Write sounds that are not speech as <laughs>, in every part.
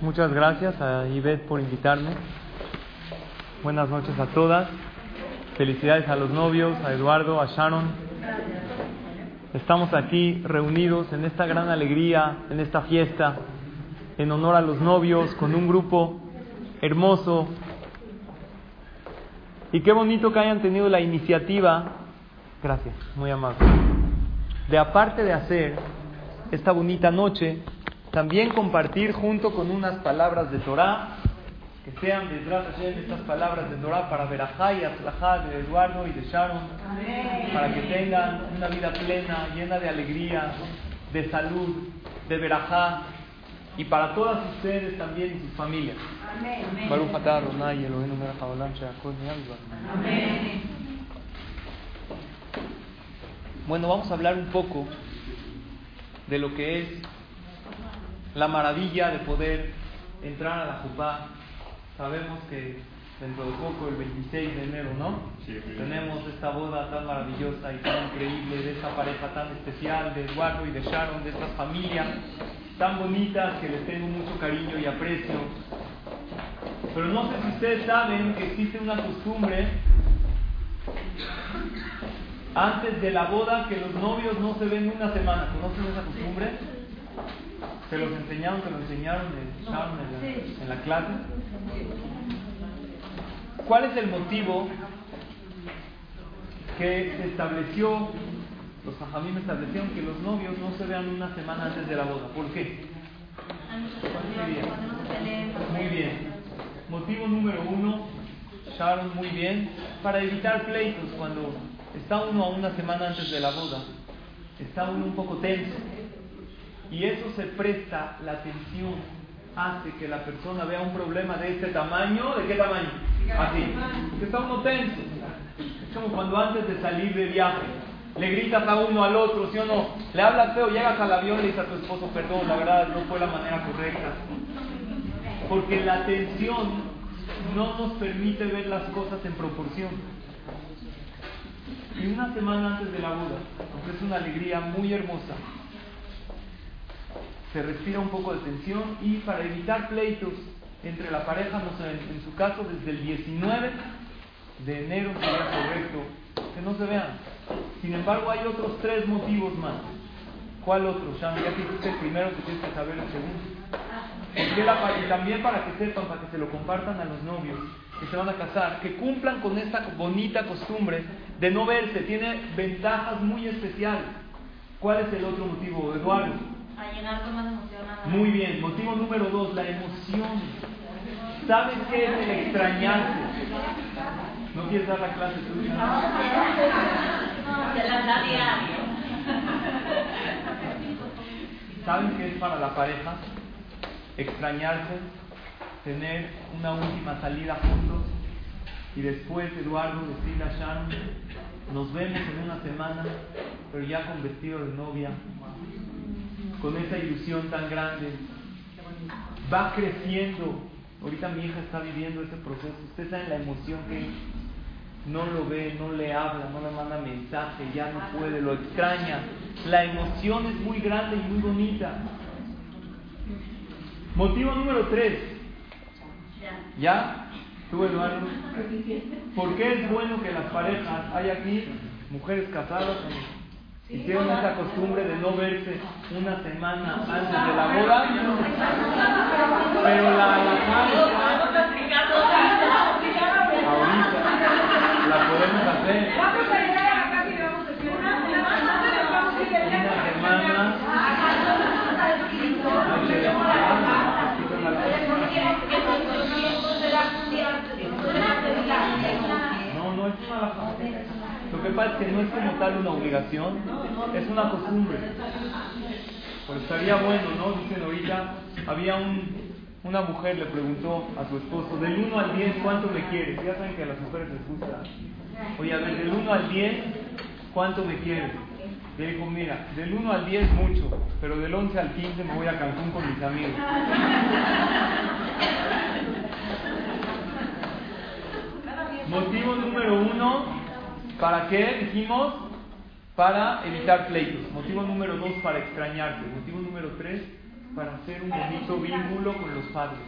Muchas gracias a Ivette por invitarme. Buenas noches a todas. Felicidades a los novios, a Eduardo, a Sharon. Estamos aquí reunidos en esta gran alegría, en esta fiesta, en honor a los novios, con un grupo hermoso. Y qué bonito que hayan tenido la iniciativa, gracias, muy amable, de aparte de hacer esta bonita noche, también compartir junto con unas palabras de Torah, que sean de estas palabras de Torah para Berajá y Atlajá de Eduardo y de Sharon, para que tengan una vida plena, llena de alegría, de salud, de Berajá, y para todas ustedes también y sus familias. Bueno, vamos a hablar un poco de lo que es la maravilla de poder entrar a la Jupá. Sabemos que dentro de poco, el 26 de enero, ¿no? Tenemos esta boda tan maravillosa y tan increíble de esta pareja tan especial, de Eduardo y de Sharon, de estas familias tan bonitas que les tengo mucho cariño y aprecio. Pero no sé si ustedes saben que existe una costumbre antes de la boda que los novios no se ven una semana. ¿Conocen esa costumbre? ¿Se los enseñaron, se lo enseñaron en la, en la clase? ¿Cuál es el motivo que se estableció, los me establecieron que los novios no se vean una semana antes de la boda? ¿Por qué? Muy bien. Muy bien. Motivo número uno, Sharon, muy bien, para evitar pleitos cuando está uno a una semana antes de la boda, está uno un poco tenso. Y eso se presta, la tensión hace que la persona vea un problema de este tamaño, ¿de qué tamaño? Así, que está uno tenso. Es como cuando antes de salir de viaje, le gritas a uno al otro, ¿sí o no? Le hablas feo, llegas al avión y le dices a tu esposo, perdón, la verdad no fue la manera correcta. Porque la tensión no nos permite ver las cosas en proporción. Y una semana antes de la boda, aunque es una alegría muy hermosa, se respira un poco de tensión y para evitar pleitos entre la pareja, no sé, en, su caso desde el 19 de enero sería correcto que no se vean. Sin embargo, hay otros tres motivos más. ¿Cuál otro? Ya, que el primero, que tienes que saber el segundo. y también para que sepan, para que se lo compartan a los novios que se van a casar, que cumplan con esta bonita costumbre de no verse. Tiene ventajas muy especiales. ¿Cuál es el otro motivo, Eduardo? A llenar con más emoción. Muy bien. Motivo número dos, la emoción. ¿Sabes qué es el extrañarse? ¿No quieres dar la clase tú? No, se la da ¿Saben qué es para la pareja? Extrañarse, tener una última salida juntos y después Eduardo decirle a Sharon, nos vemos en una semana, pero ya con vestido de novia, con esa ilusión tan grande. Va creciendo. Ahorita mi hija está viviendo ese proceso. Usted sabe la emoción que no lo ve, no le habla, no le manda mensaje, ya no puede, lo extraña. La emoción es muy grande y muy bonita. Motivo número tres. ¿Ya? ¿Tú, Eduardo? ¿Por qué es bueno que las parejas, hay aquí mujeres casadas, hicieron esa costumbre de no verse una semana antes de la boda, pero la ahorita la podemos hacer una semana no, no es una alajá lo que pasa es que no es como tal una obligación, es una costumbre. Pues estaría bueno, ¿no? Dicen ahorita, había un, una mujer le preguntó a su esposo, del 1 al 10, ¿cuánto me quieres? Ya saben que a las mujeres les gusta. Oye, a ver, del 1 al 10, ¿cuánto me quieres? Le dijo, mira, del 1 al 10 mucho, pero del 11 al 15 me voy a Cancún con mis amigos. <laughs> Motivo número uno, ¿Para qué? Dijimos, para evitar pleitos. Motivo número dos, para extrañarse. Motivo número tres, para hacer un bonito vínculo con los padres.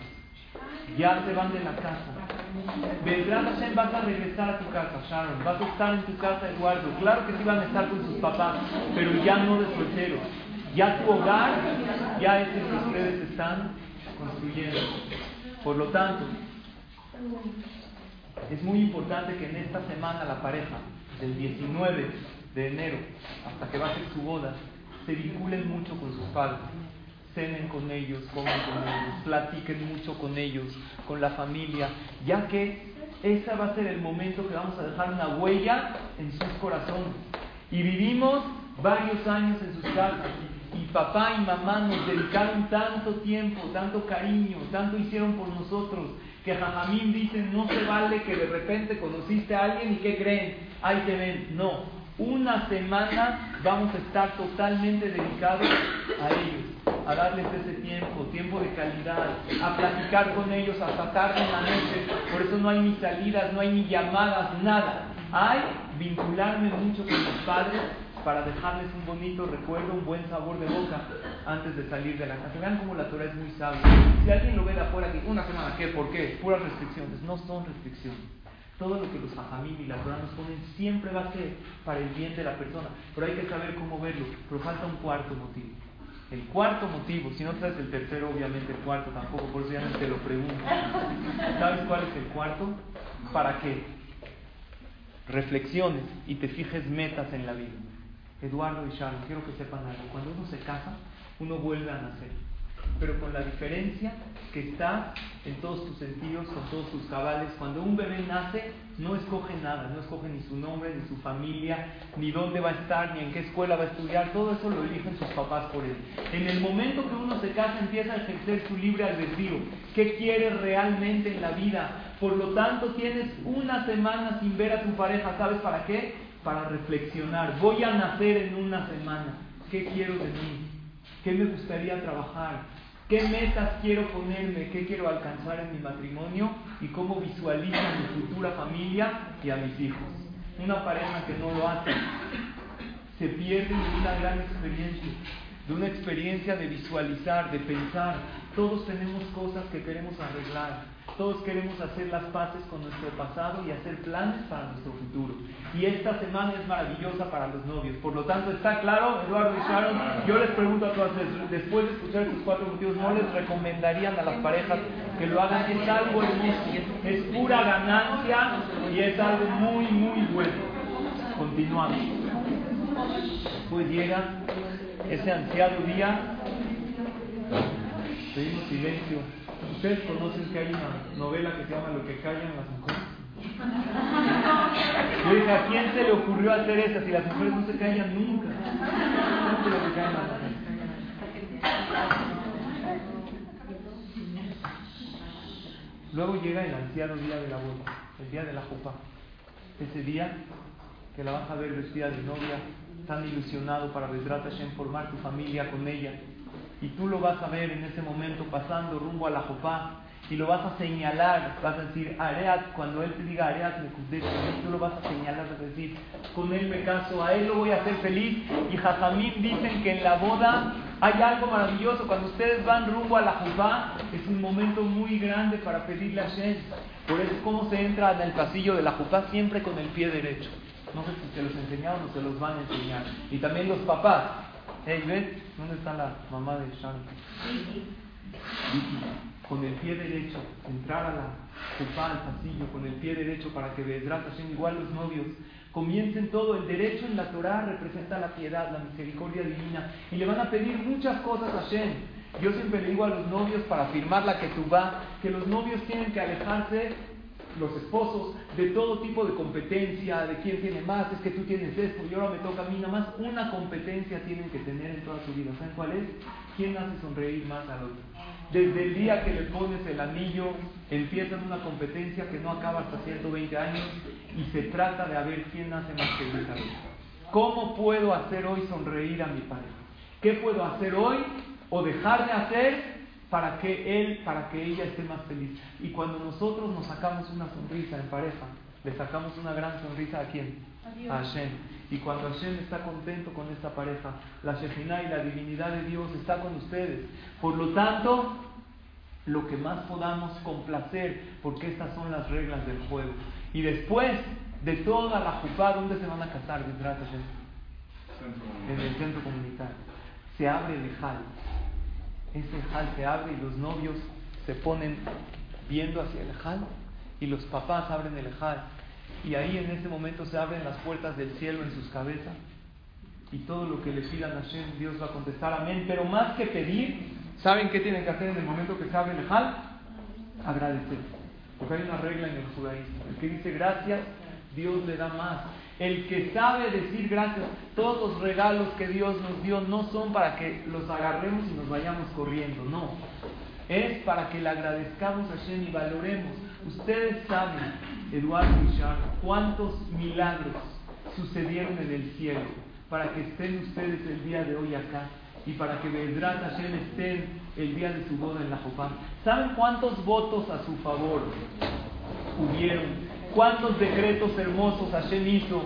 Ya se van de la casa. Vendrás Hashem, vas a regresar a tu casa, Sharon. Vas a estar en tu casa, Eduardo. Claro que sí van a estar con sus papás, pero ya no de solteros. Ya tu hogar, ya es el que ustedes están construyendo. Por lo tanto, es muy importante que en esta semana la pareja, del 19 de enero hasta que va a ser su boda, se vinculen mucho con sus padres cenen con ellos, coman con ellos, platiquen mucho con ellos, con la familia, ya que ese va a ser el momento que vamos a dejar una huella en sus corazones. Y vivimos varios años en sus casas papá y mamá nos dedicaron tanto tiempo, tanto cariño, tanto hicieron por nosotros, que Jajamín dice, no se vale que de repente conociste a alguien y que creen, ahí te ven. No, una semana vamos a estar totalmente dedicados a ellos, a darles ese tiempo, tiempo de calidad, a platicar con ellos hasta tarde en la noche. Por eso no hay ni salidas, no hay ni llamadas, nada. Hay vincularme mucho con mis padres para dejarles un bonito recuerdo, un buen sabor de boca antes de salir de la casa. Vean cómo la Torah es muy sabia. Si alguien lo ve de afuera, que una semana, ¿qué? ¿Por qué? Puras restricciones. No son restricciones. Todo lo que los hajamim y la Torah nos ponen siempre va a ser para el bien de la persona. Pero hay que saber cómo verlo. Pero falta un cuarto motivo. El cuarto motivo, si no sabes el tercero, obviamente el cuarto tampoco, por eso ya no te lo pregunto. ¿Sabes cuál es el cuarto? ¿Para qué? Reflexiones y te fijes metas en la vida. Eduardo y Sharon, quiero que sepan algo. Cuando uno se casa, uno vuelve a nacer. Pero con la diferencia que está en todos tus sentidos, con todos tus cabales. Cuando un bebé nace, no escoge nada, no escoge ni su nombre, ni su familia, ni dónde va a estar, ni en qué escuela va a estudiar. Todo eso lo eligen sus papás por él. En el momento que uno se casa, empieza a ejercer su libre albedrío. ¿Qué quiere realmente en la vida? Por lo tanto, tienes una semana sin ver a tu pareja. ¿Sabes para qué? Para reflexionar. Voy a nacer en una semana. ¿Qué quiero de mí? ¿Qué me gustaría trabajar? ¿Qué metas quiero ponerme? ¿Qué quiero alcanzar en mi matrimonio? ¿Y cómo visualizo mi futura familia y a mis hijos? Una pareja que no lo hace se pierde de una gran experiencia, de una experiencia de visualizar, de pensar. Todos tenemos cosas que queremos arreglar todos queremos hacer las paces con nuestro pasado y hacer planes para nuestro futuro. Y esta semana es maravillosa para los novios. Por lo tanto, ¿está claro, Eduardo y Sharon? Yo les pregunto a todas, después de escuchar estos cuatro motivos, ¿no les recomendarían a las parejas que lo hagan? Es algo hermoso, es pura ganancia y es algo muy, muy bueno. Continuamos. Después llega ese ansiado día, pedimos silencio. Ustedes conocen que hay una novela que se llama Lo que callan las mujeres. <laughs> Yo dije, ¿a quién se le ocurrió hacer eso si las mujeres no se callan nunca? Nunca se callan las mujeres. Luego llega el anciano día de la boda, el día de la jupa. Ese día que la vas a ver vestida de novia, tan ilusionado para Hashem, formar tu familia con ella y tú lo vas a ver en ese momento pasando rumbo a la Jopá y lo vas a señalar, vas a decir Areat, cuando él te diga Areat, tú lo vas a señalar, vas a decir, con él me caso, a él lo voy a hacer feliz. Y Jajamín dicen que en la boda hay algo maravilloso, cuando ustedes van rumbo a la Jopá, es un momento muy grande para pedirle a Shem. Por eso, ¿cómo se entra en el pasillo de la Jopá? Siempre con el pie derecho. No sé si se los enseñaron o se los van a enseñar. Y también los papás, Hey, ¿ves? ¿Dónde está la mamá de Sharon? Con el pie derecho, entrar a la cupa, al pasillo, con el pie derecho para que Hashem, igual los novios, comiencen todo. El derecho en la Torah representa la piedad, la misericordia divina. Y le van a pedir muchas cosas a Hashem. Yo siempre le digo a los novios para firmar la que tú vas, que los novios tienen que alejarse los esposos, de todo tipo de competencia, de quién tiene más, es que tú tienes esto y ahora me toca a mí, nada más una competencia tienen que tener en toda su vida. ¿Saben cuál es? ¿Quién hace sonreír más al otro? Desde el día que le pones el anillo, empiezan una competencia que no acaba hasta 120 años y se trata de a ver quién hace más feliz al otro. ¿Cómo puedo hacer hoy sonreír a mi pareja? ¿Qué puedo hacer hoy o dejar de hacer para que él, para que ella esté más feliz. Y cuando nosotros nos sacamos una sonrisa en pareja, le sacamos una gran sonrisa a quién? A Hashem. Y cuando Hashem está contento con esta pareja, la Shekinah y la divinidad de Dios está con ustedes. Por lo tanto, lo que más podamos complacer, porque estas son las reglas del juego. Y después de toda la jupá, ¿dónde se van a casar? En el centro comunitario. Se abre el hal. Ese hal se abre y los novios se ponen viendo hacia el hal y los papás abren el hal. Y ahí en ese momento se abren las puertas del cielo en sus cabezas y todo lo que le pidan a Hashem, Dios va a contestar amén. Pero más que pedir, ¿saben qué tienen que hacer en el momento que se abre el hal? Agradecer. Porque hay una regla en el judaísmo. El que dice gracias, Dios le da más. El que sabe decir gracias, todos los regalos que Dios nos dio no son para que los agarremos y nos vayamos corriendo, no. Es para que le agradezcamos a Hashem y valoremos. Ustedes saben, Eduardo y cuántos milagros sucedieron en el cielo para que estén ustedes el día de hoy acá y para que Bedrat Hashem estén el día de su boda en la Jopá. ¿Saben cuántos votos a su favor hubieron? ¿Cuántos decretos hermosos Hashem hizo?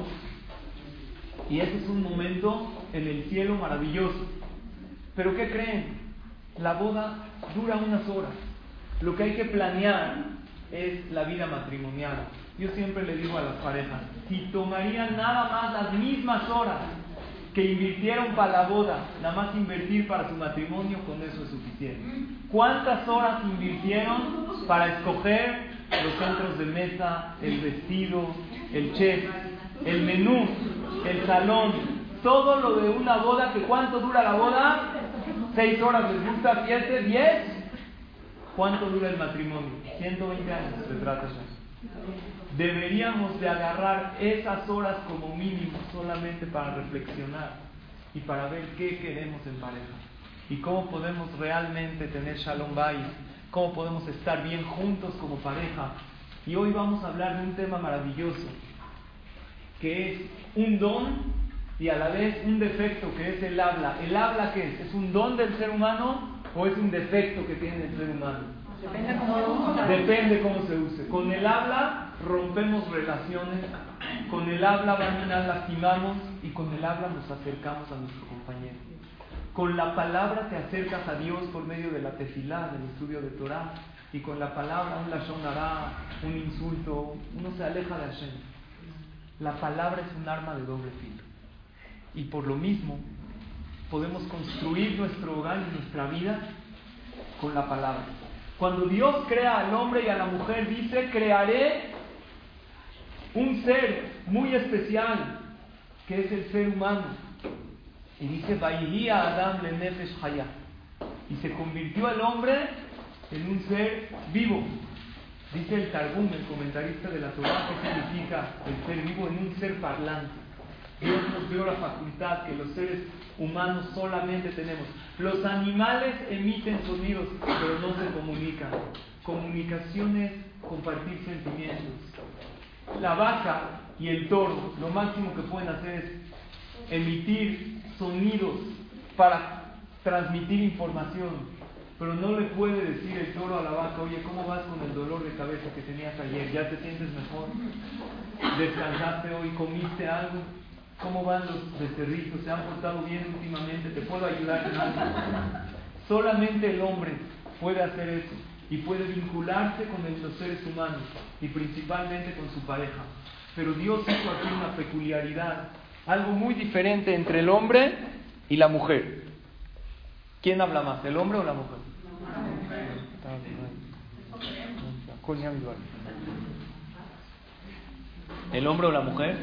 Y ese es un momento en el cielo maravilloso. Pero ¿qué creen? La boda dura unas horas. Lo que hay que planear es la vida matrimonial. Yo siempre le digo a las parejas, si tomarían nada más las mismas horas que invirtieron para la boda, nada más invertir para su matrimonio, con eso es suficiente. ¿Cuántas horas invirtieron para escoger los centros de mesa, el vestido, el chef, el menú, el salón, todo lo de una boda, que cuánto dura la boda? ¿Seis horas les gusta? ¿Siete? ¿Diez? ¿Cuánto dura el matrimonio? 120 años se trata. Deberíamos de agarrar esas horas como mínimo solamente para reflexionar y para ver qué queremos en pareja y cómo podemos realmente tener Shalom Bay, cómo podemos estar bien juntos como pareja. Y hoy vamos a hablar de un tema maravilloso, que es un don y a la vez un defecto, que es el habla. ¿El habla qué es? ¿Es un don del ser humano o es un defecto que tiene el ser humano? Depende cómo, Depende cómo se use. Con el habla rompemos relaciones, con el habla lastimamos y con el habla nos acercamos a nuestro compañero. Con la palabra te acercas a Dios por medio de la tefilá, del estudio de Torah, y con la palabra un lashon un insulto, uno se aleja de Hashem. La palabra es un arma de doble filo. Y por lo mismo, podemos construir nuestro hogar y nuestra vida con la palabra. Cuando Dios crea al hombre y a la mujer, dice, crearé un ser muy especial, que es el ser humano. Y dice, Adam Y se convirtió el hombre en un ser vivo. Dice el Targum, el comentarista de la Torah, que significa el ser vivo en un ser parlante. Dios nos dio la facultad que los seres humanos solamente tenemos. Los animales emiten sonidos, pero no se comunican. Comunicación es compartir sentimientos. La vaca y el toro lo máximo que pueden hacer es emitir sonidos para transmitir información. Pero no le puede decir el toro a la vaca, oye, ¿cómo vas con el dolor de cabeza que tenías ayer? ¿Ya te sientes mejor? ¿Descansaste hoy? ¿Comiste algo? ¿Cómo van los becerritos? ¿Se han portado bien últimamente? ¿Te puedo ayudar en algo? Solamente el hombre puede hacer eso y puede vincularse con los seres humanos y principalmente con su pareja. Pero Dios hizo aquí una peculiaridad, algo muy diferente entre el hombre y la mujer. ¿Quién habla más, el hombre o la mujer? ¿El hombre o la mujer?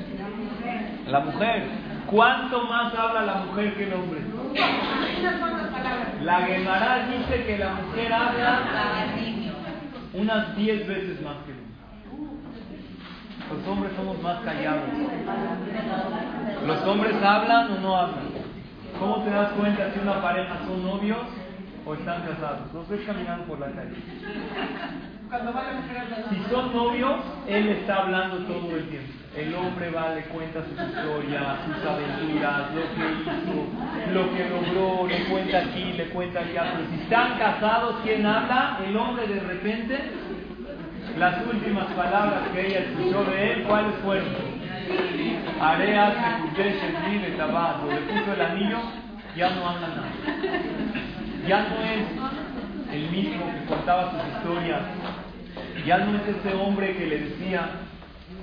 La mujer. ¿Cuánto más habla la mujer que el hombre? La Gemara dice que la mujer habla unas 10 veces más que el hombre. Los hombres somos más callados. ¿Los hombres hablan o no hablan? ¿Cómo te das cuenta si una pareja son novios o están casados? Los ves caminando por la calle. Si son novios, él está hablando todo el tiempo. El hombre va, le cuenta su historia, sus aventuras, lo que hizo, lo que logró, le cuenta aquí, le cuenta allá. Pero si están casados, ¿quién habla? El hombre de repente, las últimas palabras que ella escuchó de él, ¿cuáles fueron? Areas, de Tabato, le puso el anillo, ya no habla nada. Ya no es el mismo que contaba sus historias. Ya no es ese hombre que le decía,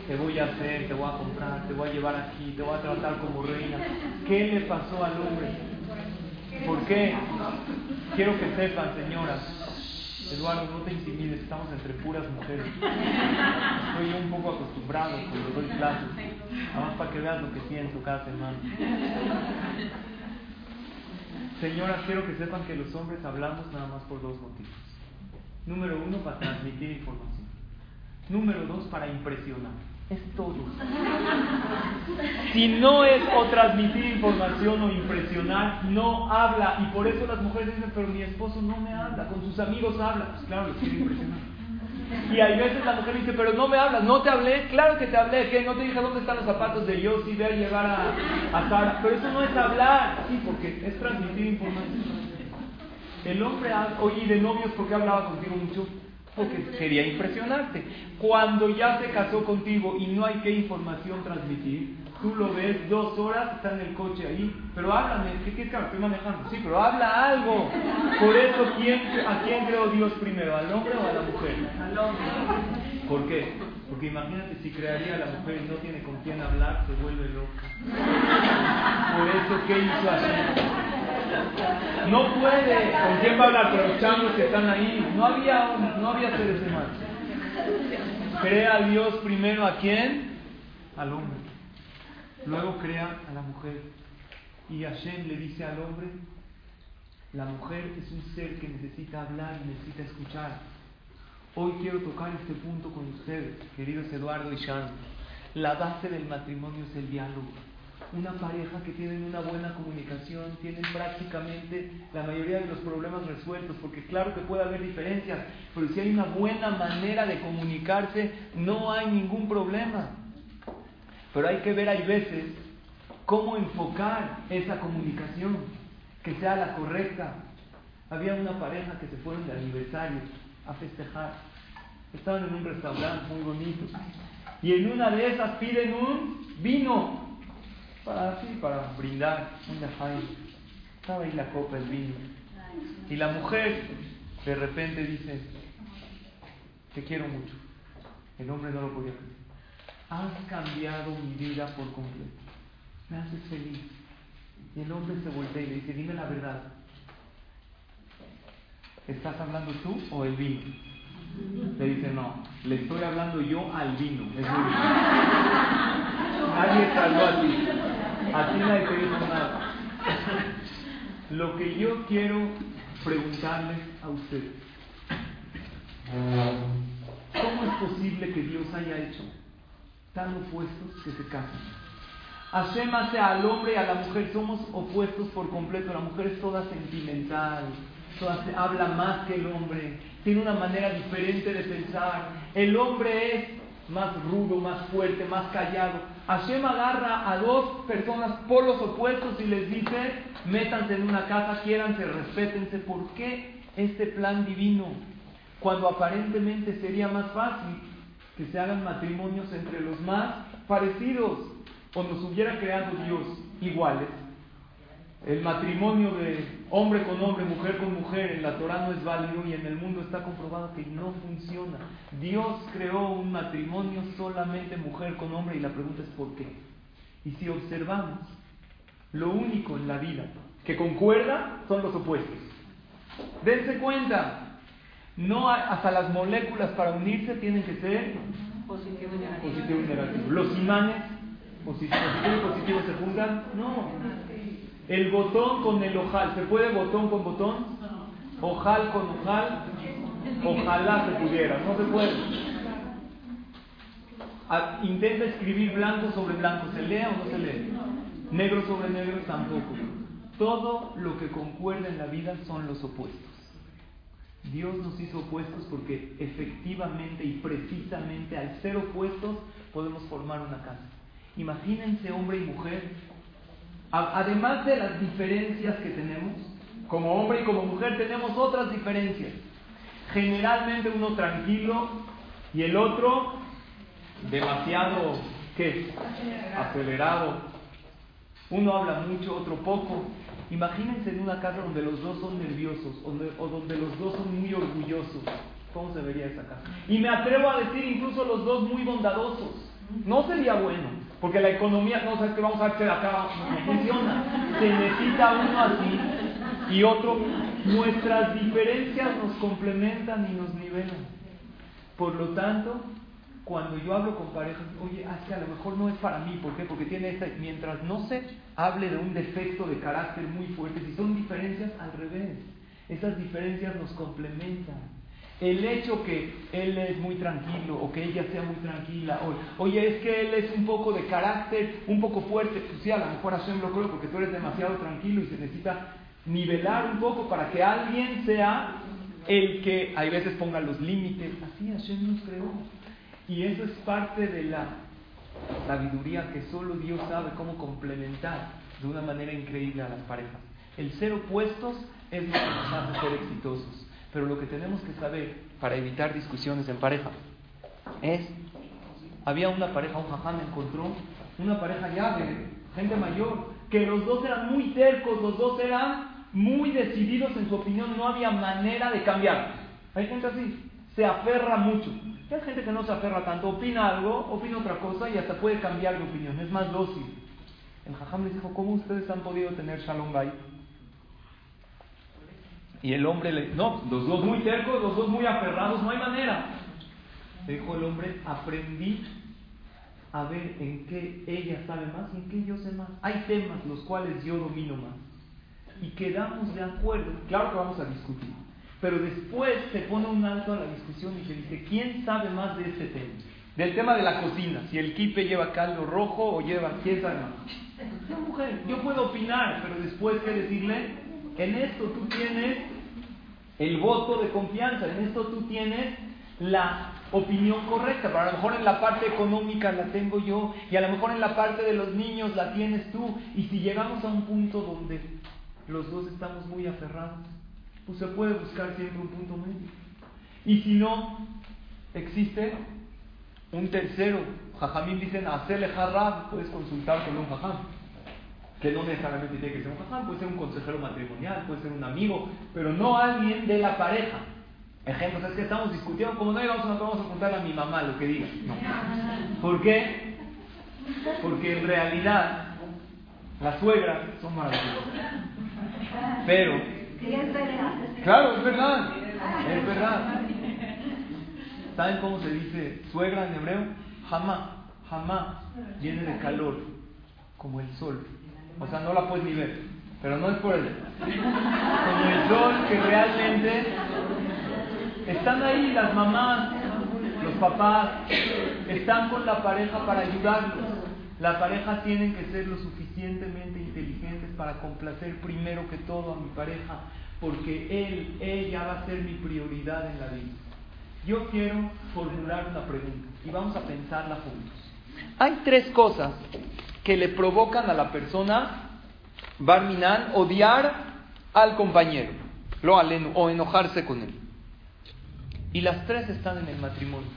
te voy a hacer, te voy a comprar, te voy a llevar aquí, te voy a tratar como reina. ¿Qué le pasó al hombre? ¿Por qué? Quiero que sepan, señoras, Eduardo, no te intimides, estamos entre puras mujeres. Estoy yo un poco acostumbrado cuando doy clases. Además para que veas lo que siento cada semana. Señoras, quiero que sepan que los hombres hablamos nada más por dos motivos. Número uno, para transmitir información. Número dos, para impresionar. Es todo. <laughs> Si no es o transmitir información o impresionar, no habla. Y por eso las mujeres dicen, pero mi esposo no me habla, con sus amigos habla. Pues claro, les quiere impresionar. Y hay veces la mujer dice, pero no me hablas, no te hablé, claro que te hablé, que no te dije dónde están los zapatos de yo, si ve a llevar a, a Sara. Pero eso no es hablar, sí, porque es transmitir información. El hombre, oye, de novios, ¿por qué hablaba contigo mucho? Porque quería impresionarte. Cuando ya se casó contigo y no hay qué información transmitir, tú lo ves dos horas, está en el coche ahí, pero háblame, ¿qué quieres que estoy manejando? Sí, pero habla algo. Por eso, ¿quién, ¿a quién creó Dios primero? ¿Al hombre o a la mujer? Al hombre. ¿Por qué? Porque imagínate si crearía a la mujer y no tiene con quién hablar, se vuelve loco. Por eso, ¿qué hizo así? <laughs> No puede. ¿Con quién va a hablar? Con los changos que están ahí. No había, no había seres humanos. Crea a Dios primero a quién? Al hombre. Luego crea a la mujer. Y Hashem le dice al hombre, la mujer es un ser que necesita hablar y necesita escuchar. Hoy quiero tocar este punto con ustedes, queridos Eduardo y Shan. La base del matrimonio es el diálogo una pareja que tienen una buena comunicación, tienen prácticamente la mayoría de los problemas resueltos, porque claro que puede haber diferencias, pero si hay una buena manera de comunicarse, no hay ningún problema. Pero hay que ver, hay veces, cómo enfocar esa comunicación, que sea la correcta. Había una pareja que se fueron de aniversario a festejar. Estaban en un restaurante muy bonito. Y en una de esas piden un vino para así, para brindar un Estaba ahí la copa, el vino. Y la mujer de repente dice, te quiero mucho. El hombre no lo podía creer. Has cambiado mi vida por completo. Me haces feliz. Y el hombre se voltea y le dice, dime la verdad. ¿Estás hablando tú o el vino? Le dice, no, le estoy hablando yo al vino. Es <laughs> Nadie salvó a ti. A ti nadie te dijo nada. Lo que yo quiero preguntarles a ustedes. ¿Cómo es posible que Dios haya hecho tan opuestos que se casen? Hashem al hombre y a la mujer, somos opuestos por completo. La mujer es toda sentimental, habla más que el hombre, tiene una manera diferente de pensar. El hombre es más rudo, más fuerte, más callado. Hashem agarra a dos personas polos opuestos y les dice, métanse en una casa, quiéranse, respétense. ¿Por qué este plan divino? Cuando aparentemente sería más fácil que se hagan matrimonios entre los más parecidos o nos hubiera creado Dios iguales. El matrimonio de hombre con hombre, mujer con mujer en la Torah no es válido y en el mundo está comprobado que no funciona. Dios creó un matrimonio solamente mujer con hombre y la pregunta es ¿por qué? Y si observamos, lo único en la vida que concuerda son los opuestos. Dense cuenta, no hasta las moléculas para unirse tienen que ser positivo y negativo. Los imanes, positivo y positivo se juntan, no. El botón con el ojal, ¿se puede botón con botón? Ojal con ojal, ojalá se pudiera, no se puede. Ah, intenta escribir blanco sobre blanco, ¿se lee o no se lee? Negro sobre negro tampoco. Todo lo que concuerda en la vida son los opuestos. Dios nos hizo opuestos porque efectivamente y precisamente al ser opuestos podemos formar una casa. Imagínense hombre y mujer además de las diferencias que tenemos, como hombre y como mujer tenemos otras diferencias. Generalmente uno tranquilo y el otro demasiado ¿qué? Acelerado. Uno habla mucho, otro poco. Imagínense en una casa donde los dos son nerviosos o donde los dos son muy orgullosos. ¿Cómo se vería esa casa? Y me atrevo a decir incluso los dos muy bondadosos. No sería bueno, porque la economía, no sabes que vamos a hacer acá, no funciona. Se necesita uno así y otro. Nuestras diferencias nos complementan y nos nivelan. Por lo tanto, cuando yo hablo con parejas, oye, ah, a lo mejor no es para mí, ¿por qué? Porque tiene esta, mientras no se hable de un defecto de carácter muy fuerte, si son diferencias, al revés, esas diferencias nos complementan. El hecho que él es muy tranquilo o que ella sea muy tranquila, o, oye, es que él es un poco de carácter, un poco fuerte, pues sí, a lo mejor Hashem lo creo porque tú eres demasiado tranquilo y se necesita nivelar un poco para que alguien sea el que hay veces ponga los límites. Así Hashem nos creó. Y eso es parte de la sabiduría que solo Dios sabe cómo complementar de una manera increíble a las parejas. El ser opuestos es lo que nos hace ser exitosos. Pero lo que tenemos que saber para evitar discusiones en pareja es, había una pareja, un jajam encontró una pareja ya de gente mayor, que los dos eran muy tercos, los dos eran muy decididos en su opinión, no había manera de cambiar. Hay gente así, se aferra mucho. hay gente que no se aferra tanto, opina algo, opina otra cosa y hasta puede cambiar de opinión, es más dócil. El jajam les dijo, ¿cómo ustedes han podido tener shalom bay? Y el hombre le, no, los dos muy tercos, los dos muy aferrados, no hay manera. Dijo el hombre, aprendí a ver en qué ella sabe más y en qué yo sé más. Hay temas los cuales yo domino más. Y quedamos de acuerdo, claro que vamos a discutir, pero después se pone un alto a la discusión y se dice, ¿quién sabe más de este tema? Del tema de la cocina, si el kipe lleva caldo rojo o lleva, ¿quién sabe más? Mujer, yo puedo opinar, pero después, ¿qué decirle? En esto tú tienes el voto de confianza, en esto tú tienes la opinión correcta, pero a lo mejor en la parte económica la tengo yo y a lo mejor en la parte de los niños la tienes tú. Y si llegamos a un punto donde los dos estamos muy aferrados, pues se puede buscar siempre un punto medio. Y si no, existe un tercero. Jajamín dicen, hacerle jarrab, puedes consultar con un jajam que no necesariamente tiene que ser un jajam, puede ser un consejero matrimonial, puede ser un amigo, pero no alguien de la pareja. Ejemplos, es que estamos discutiendo, como no vamos a, vamos a contarle a mi mamá lo que diga. ¿Por qué? Porque en realidad las suegras son maravillosas. Pero, claro, es verdad, es verdad. ¿Saben cómo se dice suegra en hebreo? Jamás, jamás viene de calor, como el sol. O sea, no la puedes ni ver. Pero no es por el, como el sol que realmente están ahí las mamás, los papás, están con la pareja para ayudarlos. La pareja tienen que ser lo suficientemente inteligentes para complacer primero que todo a mi pareja, porque él, ella va a ser mi prioridad en la vida. Yo quiero formular una pregunta y vamos a pensarla juntos. Hay tres cosas que le provocan a la persona, Barminan, odiar al compañero, o enojarse con él. Y las tres están en el matrimonio.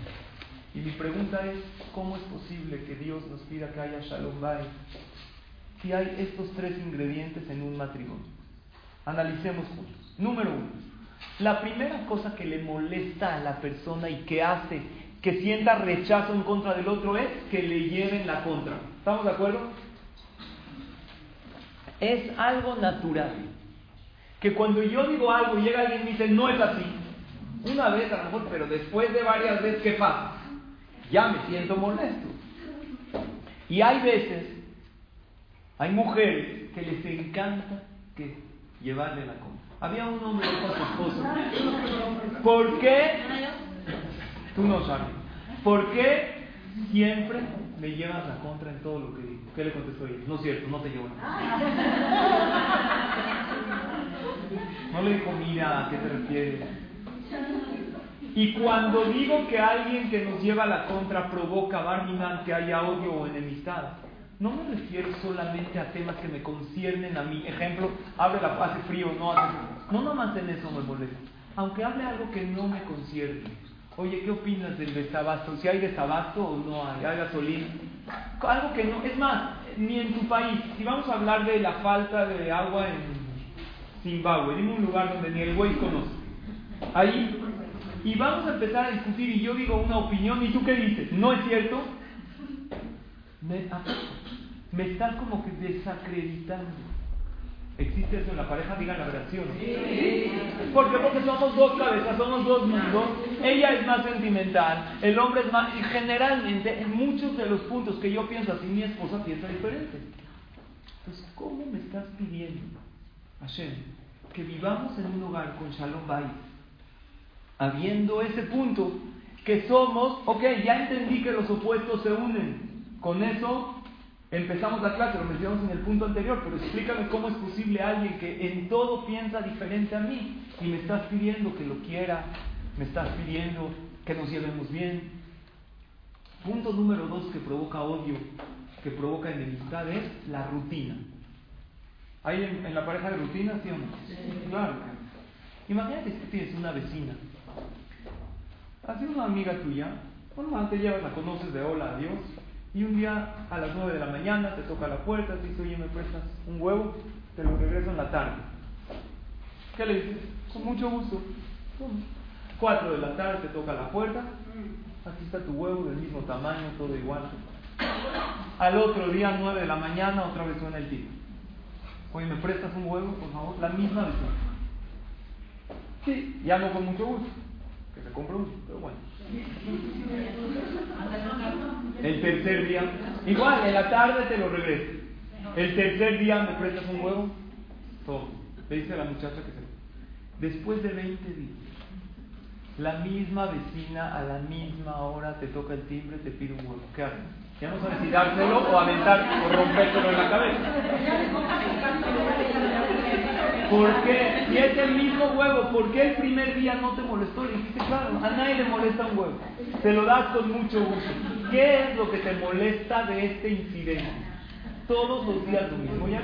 Y mi pregunta es, ¿cómo es posible que Dios nos pida que haya Shalom Bay si hay estos tres ingredientes en un matrimonio? Analicemos juntos. Número uno, la primera cosa que le molesta a la persona y que hace que sienta rechazo en contra del otro es que le lleven la contra. ¿Estamos de acuerdo? Es algo natural. Que cuando yo digo algo y llega alguien y dice, no es así, una vez a lo mejor, pero después de varias veces, ¿qué pasa? Ya me siento molesto. Y hay veces, hay mujeres que les encanta que llevarle la compra. Había un hombre que a su esposo, ¿por qué Tú no sabes. ¿Por qué siempre me llevas la contra en todo lo que digo? ¿Qué le contestó ella? No es cierto, no te llevo nada. No le dijo, mira, ¿a qué te refieres? Y cuando digo que alguien que nos lleva la contra provoca, Barminan, que haya odio o enemistad, no me refiero solamente a temas que me conciernen a mí. Ejemplo, abre la hace frío, no hace. No nomás en eso me molesta. Aunque hable algo que no me concierne Oye, ¿qué opinas del desabasto? ¿Si hay desabasto o no hay? ¿Hay gasolina? Algo que no, es más, ni en tu país. Si vamos a hablar de la falta de agua en Zimbabue, dime un lugar donde ni el güey conoce. Ahí, y vamos a empezar a discutir y yo digo una opinión y tú qué dices, ¿no es cierto? Me, me estás como que desacreditando. ¿Existe eso en la pareja? Digan la verdad, ¿sí o no? ¿Por qué? Porque somos dos cabezas, somos dos mundos. Ella es más sentimental, el hombre es más... Y generalmente, en muchos de los puntos que yo pienso así, mi esposa piensa diferente. Entonces, ¿cómo me estás pidiendo, Hashem, que vivamos en un hogar con Shalom Bay? Habiendo ese punto, que somos, ok, ya entendí que los opuestos se unen. Con eso Empezamos la clase, lo mencionamos en el punto anterior, pero explícame cómo es posible alguien que en todo piensa diferente a mí y me estás pidiendo que lo quiera, me estás pidiendo que nos llevemos bien. Punto número dos que provoca odio, que provoca enemistad es la rutina. ¿Hay en, la pareja de rutina, sí o no? Claro. Imagínate que tienes una vecina, hace una amiga tuya, bueno, te llevas, la conoces de hola, adiós, y un día a las 9 de la mañana te toca la puerta, te dice, oye, ¿me prestas un huevo? Te lo regreso en la tarde. ¿Qué le dices? Con mucho gusto. 4 de la tarde te toca la puerta, aquí está tu huevo del mismo tamaño, todo igual. Al otro día, 9 de la mañana, otra vez suena el tipo. Oye, ¿me prestas un huevo, por favor? La misma vez. Sí, ya no con mucho gusto. Que se compre uno, pero bueno. <laughs> El tercer día, igual, en la tarde te lo regreso. El tercer día me prestas un huevo, todo. Le dice a la muchacha que se. Después de 20 días, la misma vecina a la misma hora te toca el timbre, te pide un huevo. ¿Qué haces? Ya no sabes si dárselo o aventar o rompérselo en la cabeza. ¿Por qué? Si es el mismo huevo, ¿por qué el primer día no te molestó? Le dijiste, claro, a nadie le molesta un huevo. Te lo das con mucho gusto. ¿Qué es lo que te molesta de este incidente? Todos los días lo mismo, ¿ya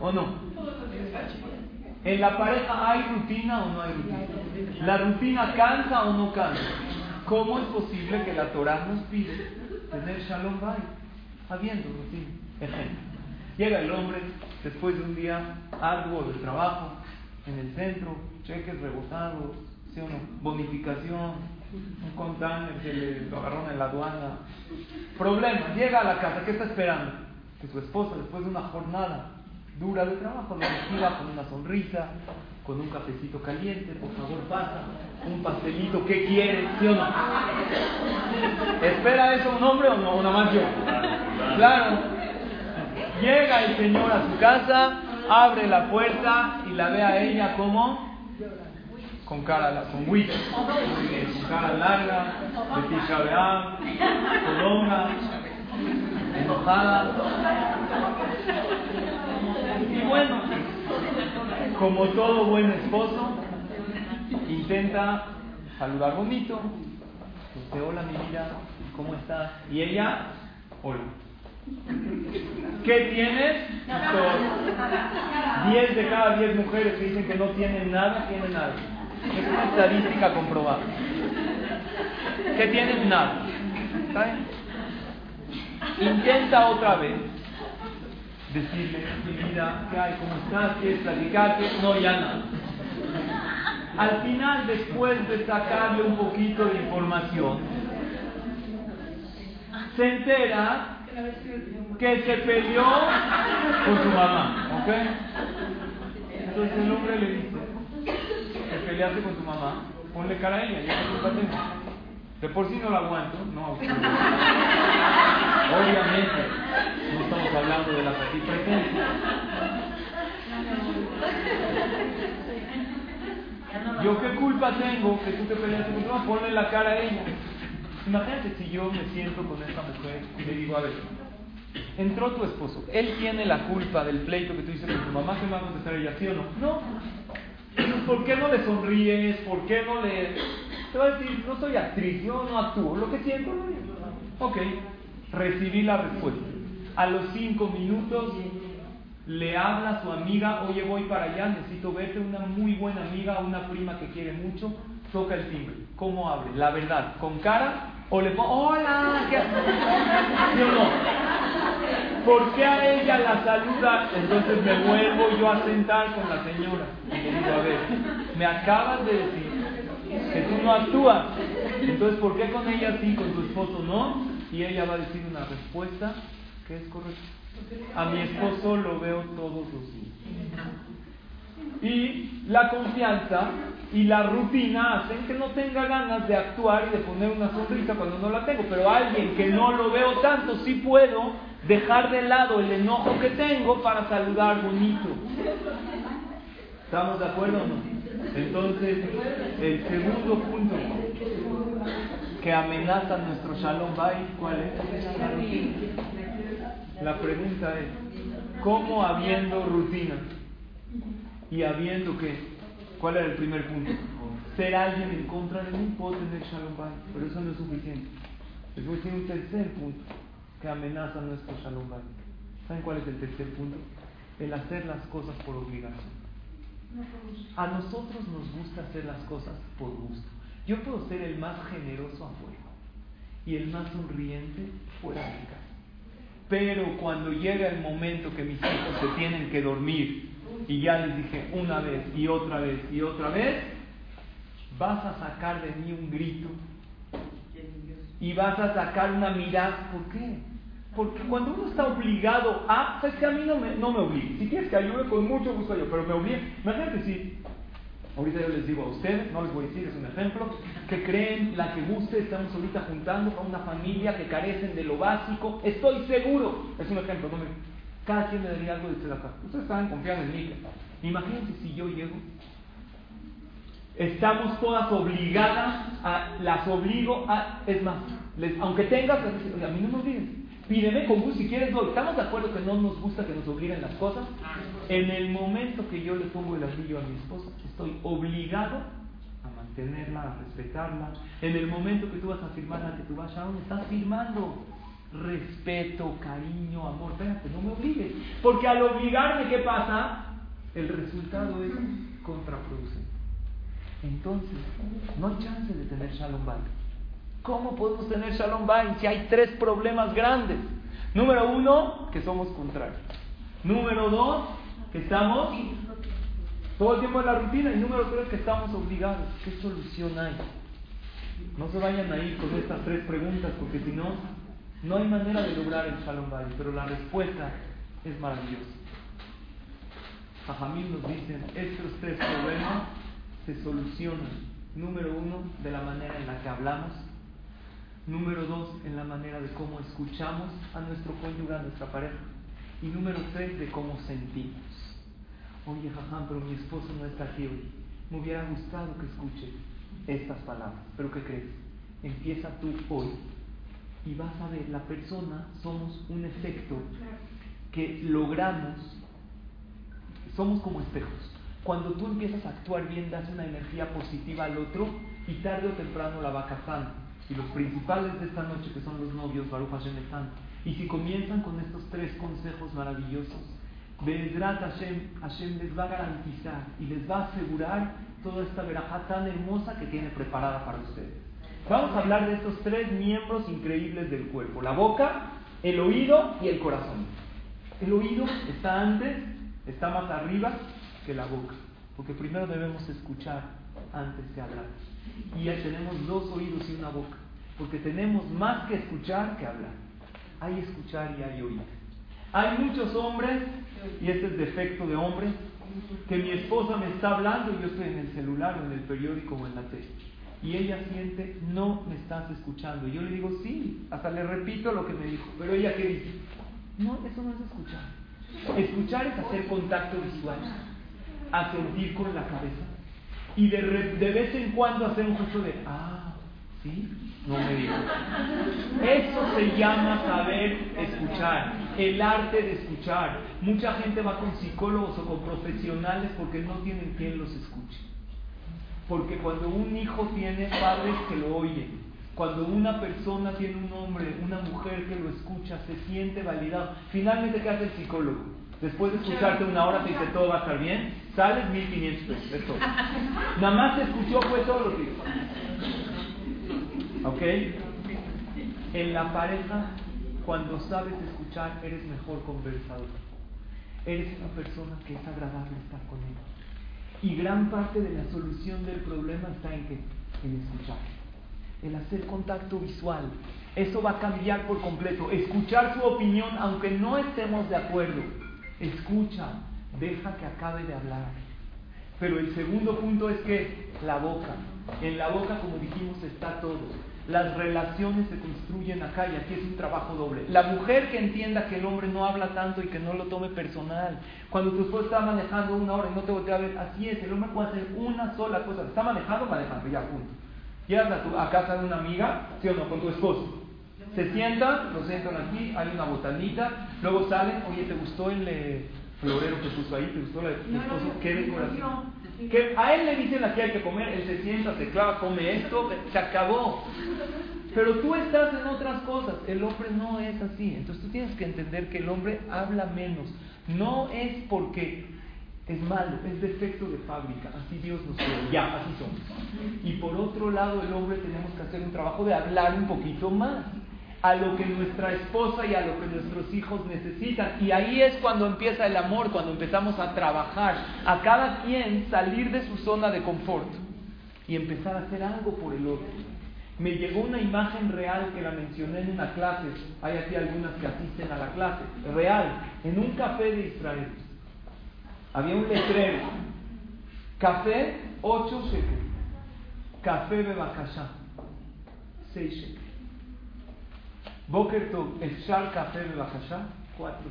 ¿O no? ¿En la pareja hay rutina o no hay rutina? ¿La rutina cansa o no cansa? ¿Cómo es posible que la Torah nos pide tener shalom bay, habiendo rutina? Ejemplo. Llega el hombre después de un día arduo de trabajo en el centro, cheques rebotados, ¿sí bonificación, un container que le lo agarraron en la aduana. Problema, llega a la casa, ¿qué está esperando? Que su esposa, después de una jornada dura de trabajo, lo reciba con una sonrisa, con un cafecito caliente, por favor pasa, un pastelito, ¿qué quiere? ¿Sí o no? ¿Espera eso un hombre o no? Una más. Claro. Llega el señor a su casa, abre la puerta y la ve a ella como con cara, con witch, con cara larga, de tisha con longa, enojada. Y bueno, como todo buen esposo, intenta saludar bonito, dice hola mi vida, ¿cómo estás? Y ella, hola. ¿Qué tienes? Todo. 10 de cada 10 mujeres que dicen que no tienen nada, tienen nada. Es una estadística comprobada. ¿Qué tienen? Nada. Intenta otra vez decirle, mi vida, ¿qué hay? ¿Cómo estás? ¿Quieres platicar? No, ya nada. Al final, después de sacarle un poquito de información, se entera que se peleó con su mamá, ¿ok? Entonces el hombre le dice, peleaste con tu mamá, ponle cara a ella, ya no culpa De por sí no la aguanto, no <laughs> Obviamente, no estamos hablando de la aquí. Yo qué culpa tengo que tú te peleaste con tu mamá, ponle la cara a ella. Imagínate si yo me siento con esta mujer y le digo, a ver, entró tu esposo, él tiene la culpa del pleito que tú hiciste con tu mamá, ¿qué va a contestar ella, sí o no? No. ¿Por qué no le sonríes? ¿Por qué no le.? Te va a decir, no soy actriz, yo no actúo, lo que siento, no. Ok, recibí la respuesta. A los cinco minutos le habla a su amiga, oye, voy para allá, necesito verte, una muy buena amiga, una prima que quiere mucho, toca el timbre. ¿Cómo abre? La verdad, ¿con cara o le pongo, hola? ¿qué ¿Sí o no? ¿Por qué a ella la saluda? Entonces me vuelvo yo a sentar con la señora. Y le digo, a ver, me acabas de decir que tú no actúas. Entonces, ¿por qué con ella sí, con tu esposo no? Y ella va a decir una respuesta que es correcta. A mi esposo lo veo todos los días. Y la confianza y la rutina hacen que no tenga ganas de actuar y de poner una sonrisa cuando no la tengo. Pero alguien que no lo veo tanto, sí puedo dejar de lado el enojo que tengo para saludar bonito. ¿Estamos de acuerdo o no? Entonces, el segundo punto que amenaza nuestro Shalom Bay, ¿cuál es? La pregunta es, ¿cómo habiendo rutina y habiendo qué? ¿Cuál era el primer punto? Ser alguien en contra de mí, puedo tener Shalom Bay, pero eso no es suficiente. Después tiene un tercer punto que amenaza nuestro Shalom Bay. ¿Saben cuál es el tercer punto? El hacer las cosas por obligación. A nosotros nos gusta hacer las cosas por gusto. Yo puedo ser el más generoso afuera y el más sonriente fuera de casa. Pero cuando llega el momento que mis hijos se tienen que dormir y ya les dije una vez y otra vez y otra vez, vas a sacar de mí un grito y vas a sacar una mirada. ¿Por qué? Porque cuando uno está obligado a, sabes que a mí no me, no me obligue. Si quieres que ayude, con mucho gusto yo, pero me obligue. Imagínate si, ahorita yo les digo a ustedes, no les voy a decir, es un ejemplo, que creen la que guste, estamos ahorita juntando a una familia que carecen de lo básico. Estoy seguro, es un ejemplo, no me, cada quien me daría algo de acá. Ustedes saben confiando en mí. Imagínense si yo llego Estamos todas obligadas, a, las obligo a, es más, les, aunque tengas, a mí no me olviden, pídeme con gusto si quieres doy. ¿Estamos de acuerdo que no nos gusta que nos obliguen las cosas? En el momento que yo le pongo el anillo a mi esposa, estoy obligado a mantenerla, a respetarla. En el momento que tú vas a firmar la que tú vas dónde estás firmando respeto, cariño, amor. Espérate, no me obligues. Porque al obligarme, ¿qué pasa? El resultado es contraproducente. Entonces, no hay chance de tener Shalom Bay. ¿Cómo podemos tener Shalom Bay si hay tres problemas grandes? Número uno, que somos contrarios. Número dos, que estamos todo el tiempo en la rutina. Y número tres, que estamos obligados. ¿Qué solución hay? No se vayan a ir con estas tres preguntas, porque si no, no hay manera de lograr el Shalom Bay. Pero la respuesta es maravillosa. Jajamil nos dicen, estos tres problemas se solucionan, número uno, de la manera en la que hablamos, número dos, en la manera de cómo escuchamos a nuestro cónyuge, a nuestra pareja, y número tres, de cómo sentimos. Oye, jajam, pero mi esposo no está aquí hoy. Me hubiera gustado que escuche estas palabras, pero ¿qué crees? Empieza tú hoy y vas a ver, la persona somos un efecto que logramos, somos como espejos. Cuando tú empiezas a actuar bien, das una energía positiva al otro y tarde o temprano la va cazando. Y los principales de esta noche, que son los novios, Baruch Hashem están. Y si comienzan con estos tres consejos maravillosos, Bezrat Hashem, Hashem les va a garantizar y les va a asegurar toda esta verajá tan hermosa que tiene preparada para ustedes. Vamos a hablar de estos tres miembros increíbles del cuerpo: la boca, el oído y el corazón. El oído está antes, está más arriba que la boca, porque primero debemos escuchar antes de hablar. Y ya tenemos dos oídos y una boca, porque tenemos más que escuchar que hablar. Hay escuchar y hay oír. Hay muchos hombres, y este es defecto de hombre, que mi esposa me está hablando y yo estoy en el celular o en el periódico o en la tele. Y ella siente, no me estás escuchando. Y yo le digo, sí, hasta le repito lo que me dijo. Pero ella, ¿qué dice? No, eso no es escuchar. Escuchar es hacer contacto visual a sentir con la cabeza y de, vez en cuando hacer un juicio de, ah, ¿sí? No me digo. Eso se llama saber escuchar, el arte de escuchar. Mucha gente va con psicólogos o con profesionales porque no tienen quien los escuche. Porque cuando un hijo tiene padres que lo oyen, cuando una persona tiene un hombre, una mujer que lo escucha, se siente validado. Finalmente, ¿qué hace el psicólogo? Después de escucharte una hora te dice todo va a estar bien, sales 1500 pesos. Nada más te escuchó fue todo lo que ¿Ok? En la pareja, cuando sabes escuchar, eres mejor conversador. Eres una persona que es agradable estar con él. Y gran parte de la solución del problema está en que en escuchar. El hacer contacto visual. Eso va a cambiar por completo. Escuchar su opinión aunque no estemos de acuerdo escucha, deja que acabe de hablar. Pero el segundo punto es que la boca, en la boca como dijimos está todo. Las relaciones se construyen acá y aquí es un trabajo doble. La mujer que entienda que el hombre no habla tanto y que no lo tome personal. Cuando tu esposo está manejando una hora y no te voltea a ver, así es, el hombre puede hacer una sola cosa. Está manejando, manejando, ya, punto. Llegas a, a casa de una amiga, sí o no, con tu esposo se sientan, lo sientan aquí, hay una botanita, luego salen, oye, ¿te gustó el eh, florero que puso ahí? ¿Te gustó el esposo? ¿Qué decoración? Que a él le dicen aquí hay que comer, él se sienta, se clava, come esto, se acabó. Pero tú estás en otras cosas, el hombre no es así. Entonces tú tienes que entender que el hombre habla menos. No es porque es malo, es defecto de fábrica, así Dios nos creó, ya, así somos. Y por otro lado, el hombre tenemos que hacer un trabajo de hablar un poquito más a lo que nuestra esposa y a lo que nuestros hijos necesitan. Y ahí es cuando empieza el amor, cuando empezamos a trabajar, a cada quien salir de su zona de confort y empezar a hacer algo por el otro. Me llegó una imagen real que la mencioné en una clase, hay aquí algunas que asisten a la clase, real, en un café de Israel. Había un letrero, café 8 shekels, café de Bakasha 6 shekels. Boker Tov, Shar Café de Bajashá, cuatro.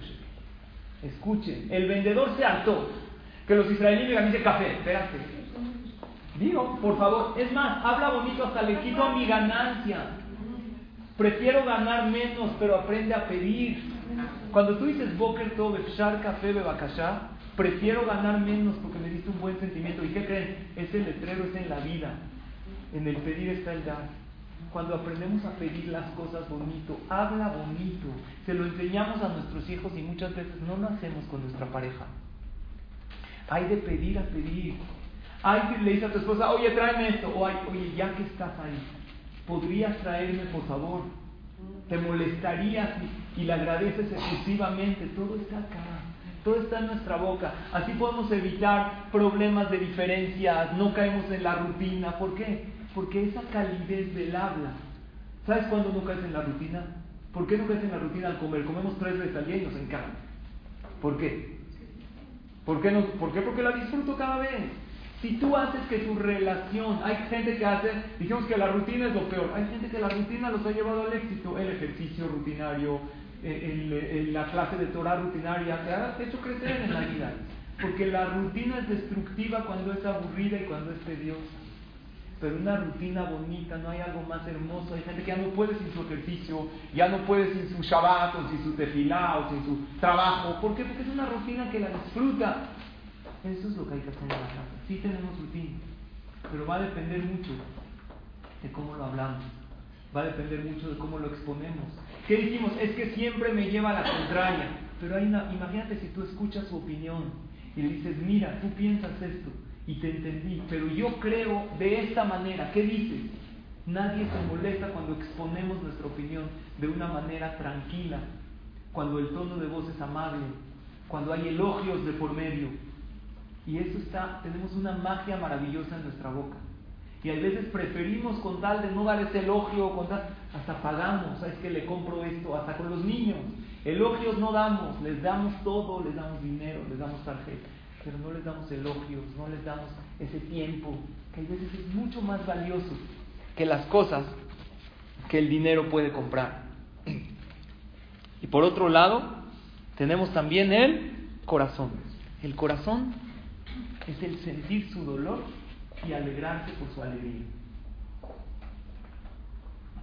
Escuchen, el vendedor se hartó que los israelíes digan, dice café, espérate. Digo, por favor, es más, habla bonito, hasta le quito mi ganancia. Prefiero ganar menos, pero aprende a pedir. Cuando tú dices Boker Tov, Shar Café de Bajashá, prefiero ganar menos porque me diste un buen sentimiento. ¿Y qué creen? Ese letrero es en la vida. En el pedir está el dar cuando aprendemos a pedir las cosas bonito, habla bonito, se lo enseñamos a nuestros hijos y muchas veces no lo hacemos con nuestra pareja. Hay de pedir a pedir. Hay que le dice a tu esposa, oye, tráeme esto. O hay, oye, ya que estás ahí, ¿podrías traerme, por favor? ¿Te molestarías y, y le agradeces exclusivamente? Todo está acá. Todo está en nuestra boca. Así podemos evitar problemas de diferencias, no caemos en la rutina. ¿Por qué? Porque esa calidez del habla. ¿Sabes cuándo no caes en la rutina? ¿Por qué no caes en la rutina al comer? Comemos tres veces al día y nos encanta. ¿Por qué? ¿Por qué, no? ¿Por qué? Porque la disfruto cada vez. Si tú haces que tu relación, hay gente que hace, dijimos que la rutina es lo peor, hay gente que la rutina los ha llevado al éxito, el ejercicio rutinario, el, la clase de Torah rutinaria, te ha hecho crecer en la vida. Porque la rutina es destructiva cuando es aburrida y cuando es tediosa pero una rutina bonita, no hay algo más hermoso. Hay gente que ya no puede sin su ejercicio, ya no puede sin su Shabbat, o sin su tefilá, o sin su trabajo. ¿Por qué? Porque es una rutina que la disfruta. Eso es lo que hay que hacer en la casa. Sí tenemos rutina, pero va a depender mucho de cómo lo hablamos. Va a depender mucho de cómo lo exponemos. ¿Qué dijimos? Es que siempre me lleva a la contraria. Pero hay una, imagínate si tú escuchas su opinión y le dices, mira, tú piensas esto y te entendí, pero yo creo de esta manera. ¿Qué dices? Nadie se molesta cuando exponemos nuestra opinión de una manera tranquila, cuando el tono de voz es amable, cuando hay elogios de por medio. Y eso está, tenemos una magia maravillosa en nuestra boca. Y a veces preferimos con tal de no dar ese elogio, con tal, hasta pagamos, ¿sabes que le compro esto? Hasta con los niños. Elogios no damos, les damos todo, les damos dinero, les damos tarjeta pero no les damos elogios, no les damos ese tiempo, que a veces es mucho más valioso que las cosas que el dinero puede comprar. <clears throat> Y por otro lado, tenemos también el corazón. El corazón es el sentir su dolor y alegrarse por su alegría.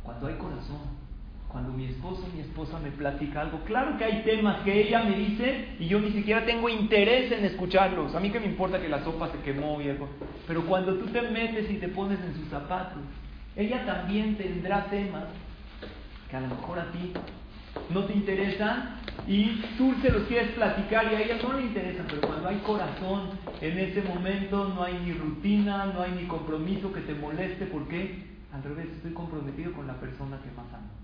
Cuando hay corazón, cuando mi esposo o mi esposa me platica algo, claro que hay temas que ella me dice y yo ni siquiera tengo interés en escucharlos. A mí que me importa que la sopa se quemó y algo. Pero cuando tú te metes y te pones en sus zapatos, ella también tendrá temas que a lo mejor a ti no te interesan y tú se los quieres platicar y a ellas no le interesan, pero cuando hay corazón, en ese momento no hay ni rutina, no hay ni compromiso que te moleste, porque al revés, estoy comprometido con la persona que más amo.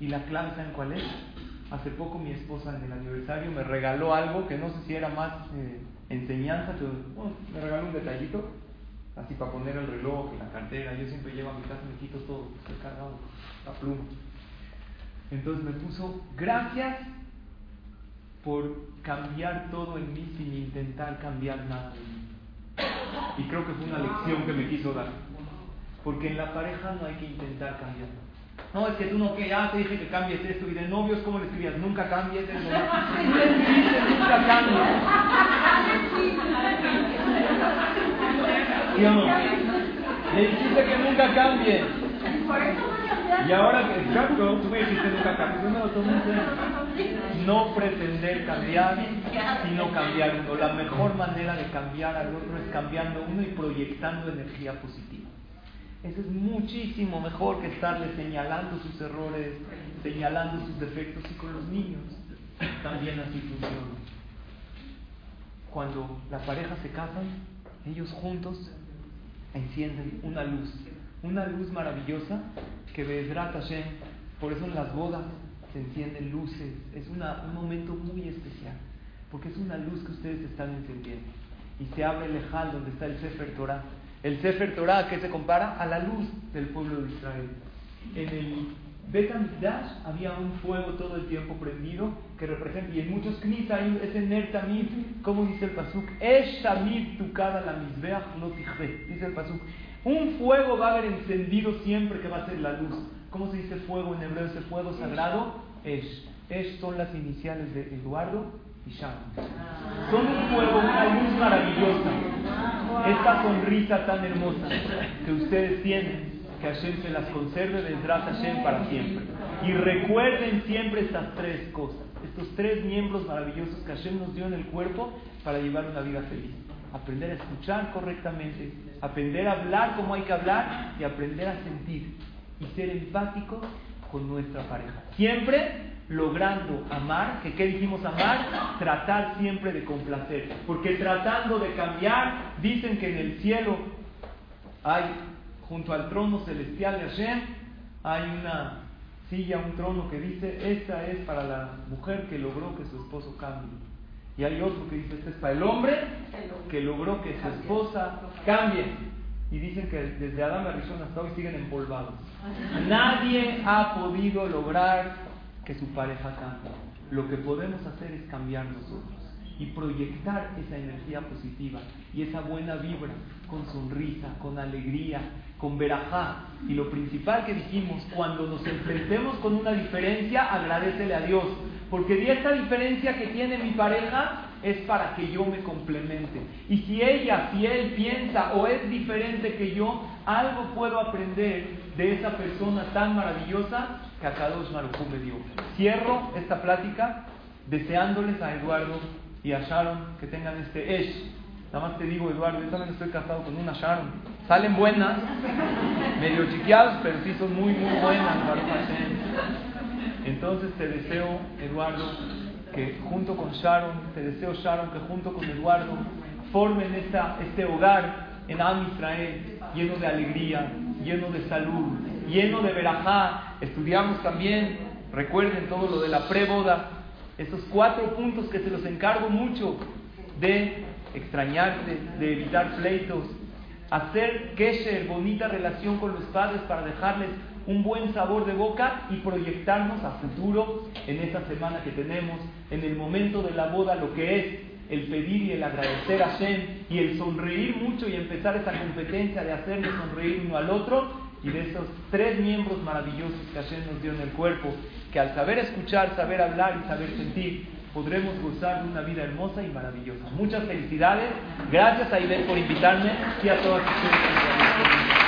Y la clave, ¿saben cuál es? Hace poco mi esposa en el aniversario me regaló algo que no sé si era más eh, enseñanza, pero me regaló un detallito, así para poner el reloj y la cartera. Yo siempre llevo a mi casa, me quito todo, estoy cargado, la pluma. Entonces me puso, gracias por cambiar todo en mí sin intentar cambiar nada de mí. Y creo que fue una lección que me quiso dar. Porque en la pareja no hay que intentar cambiar. No, es que tú no, que ya te dije que cambies esto. Y de novios, ¿cómo le escribías? Nunca cambies. Dice, <laughs> nunca cambies. ¿Sí o no? Le dijiste que nunca cambie. Y ahora exacto, tú me dijiste nunca cambies. Yo me lo tomo No pretender cambiar, sino cambiar uno. La mejor manera de cambiar al otro es cambiando uno y proyectando energía positiva. Eso es muchísimo mejor que estarle señalando sus errores, señalando sus defectos y con los niños también así funciona. Cuando la pareja se casan, ellos juntos encienden una luz, una luz maravillosa que Bedrat Hashem, por eso en las bodas se encienden luces, es un momento muy especial, porque es una luz que ustedes están encendiendo. Y se abre el donde está el Sefer Torah. El Sefer Torah, ¿a qué se compara? A la luz del pueblo de Israel. En el Bet había un fuego todo el tiempo prendido que representa, y en muchos knis hay ese ner tamid, como dice el pasuk, es tamid tukada la misbeach no dice el pasuk. Un fuego va a haber encendido siempre que va a ser la luz. ¿Cómo se dice fuego en hebreo? Ese fuego sagrado, es. Es son las iniciales de Eduardo y Sharon. Son un fuego, una luz maravillosa. Esta sonrisa tan hermosa que ustedes tienen que Hashem se las conserve de Hashem para siempre. Y recuerden siempre estas tres cosas, estos tres miembros maravillosos que Hashem nos dio en el cuerpo para llevar una vida feliz. Aprender a escuchar correctamente, aprender a hablar como hay que hablar y aprender a sentir y ser empáticos con nuestra pareja. Siempre logrando amar, que qué dijimos amar, tratar siempre de complacer, porque tratando de cambiar, dicen que en el cielo hay junto al trono celestial de Hashem hay una silla, un trono que dice, esta es para la mujer que logró que su esposo cambie. Y hay otro que dice, este es para el hombre que logró que su esposa cambie. Y dicen que desde Adán Rishon hasta hoy siguen empolvados. Nadie ha podido lograr que su pareja cambie. Lo que podemos hacer es cambiar nosotros y proyectar esa energía positiva y esa buena vibra con sonrisa, con alegría, con verajá. Y lo principal que dijimos, cuando nos enfrentemos con una diferencia, agradecele a Dios. Porque esta diferencia que tiene mi pareja es para que yo me complemente. Y si ella, si él piensa o es diferente que yo, algo puedo aprender de esa persona tan maravillosa que Akadosh Marujú me dio. Cierro esta plática deseándoles a Eduardo y a Sharon que tengan este Esh. Nada más te digo, Eduardo, yo también estoy casado con una Sharon. Salen buenas, medio chiqueadas, pero sí son muy, muy buenas, Entonces te deseo, Eduardo, que junto con Sharon, te deseo, Sharon, que junto con Eduardo formen esta, este hogar en Am Israel, lleno de alegría, lleno de salud, lleno de verajá. Estudiamos también, recuerden todo lo de la preboda, esos cuatro puntos que se los encargo mucho de extrañarse, de evitar pleitos, hacer kesher, bonita relación con los padres para dejarles un buen sabor de boca y proyectarnos a futuro en esta semana que tenemos, en el momento de la boda, lo que es el pedir y el agradecer a Shem y el sonreír mucho y empezar esa competencia de hacerle sonreír uno al otro y de esos tres miembros maravillosos que Hashem nos dio en el cuerpo, que al saber escuchar, saber hablar y saber sentir, podremos gozar de una vida hermosa y maravillosa. Muchas felicidades. Gracias a Ivette por invitarme y a todas ustedes.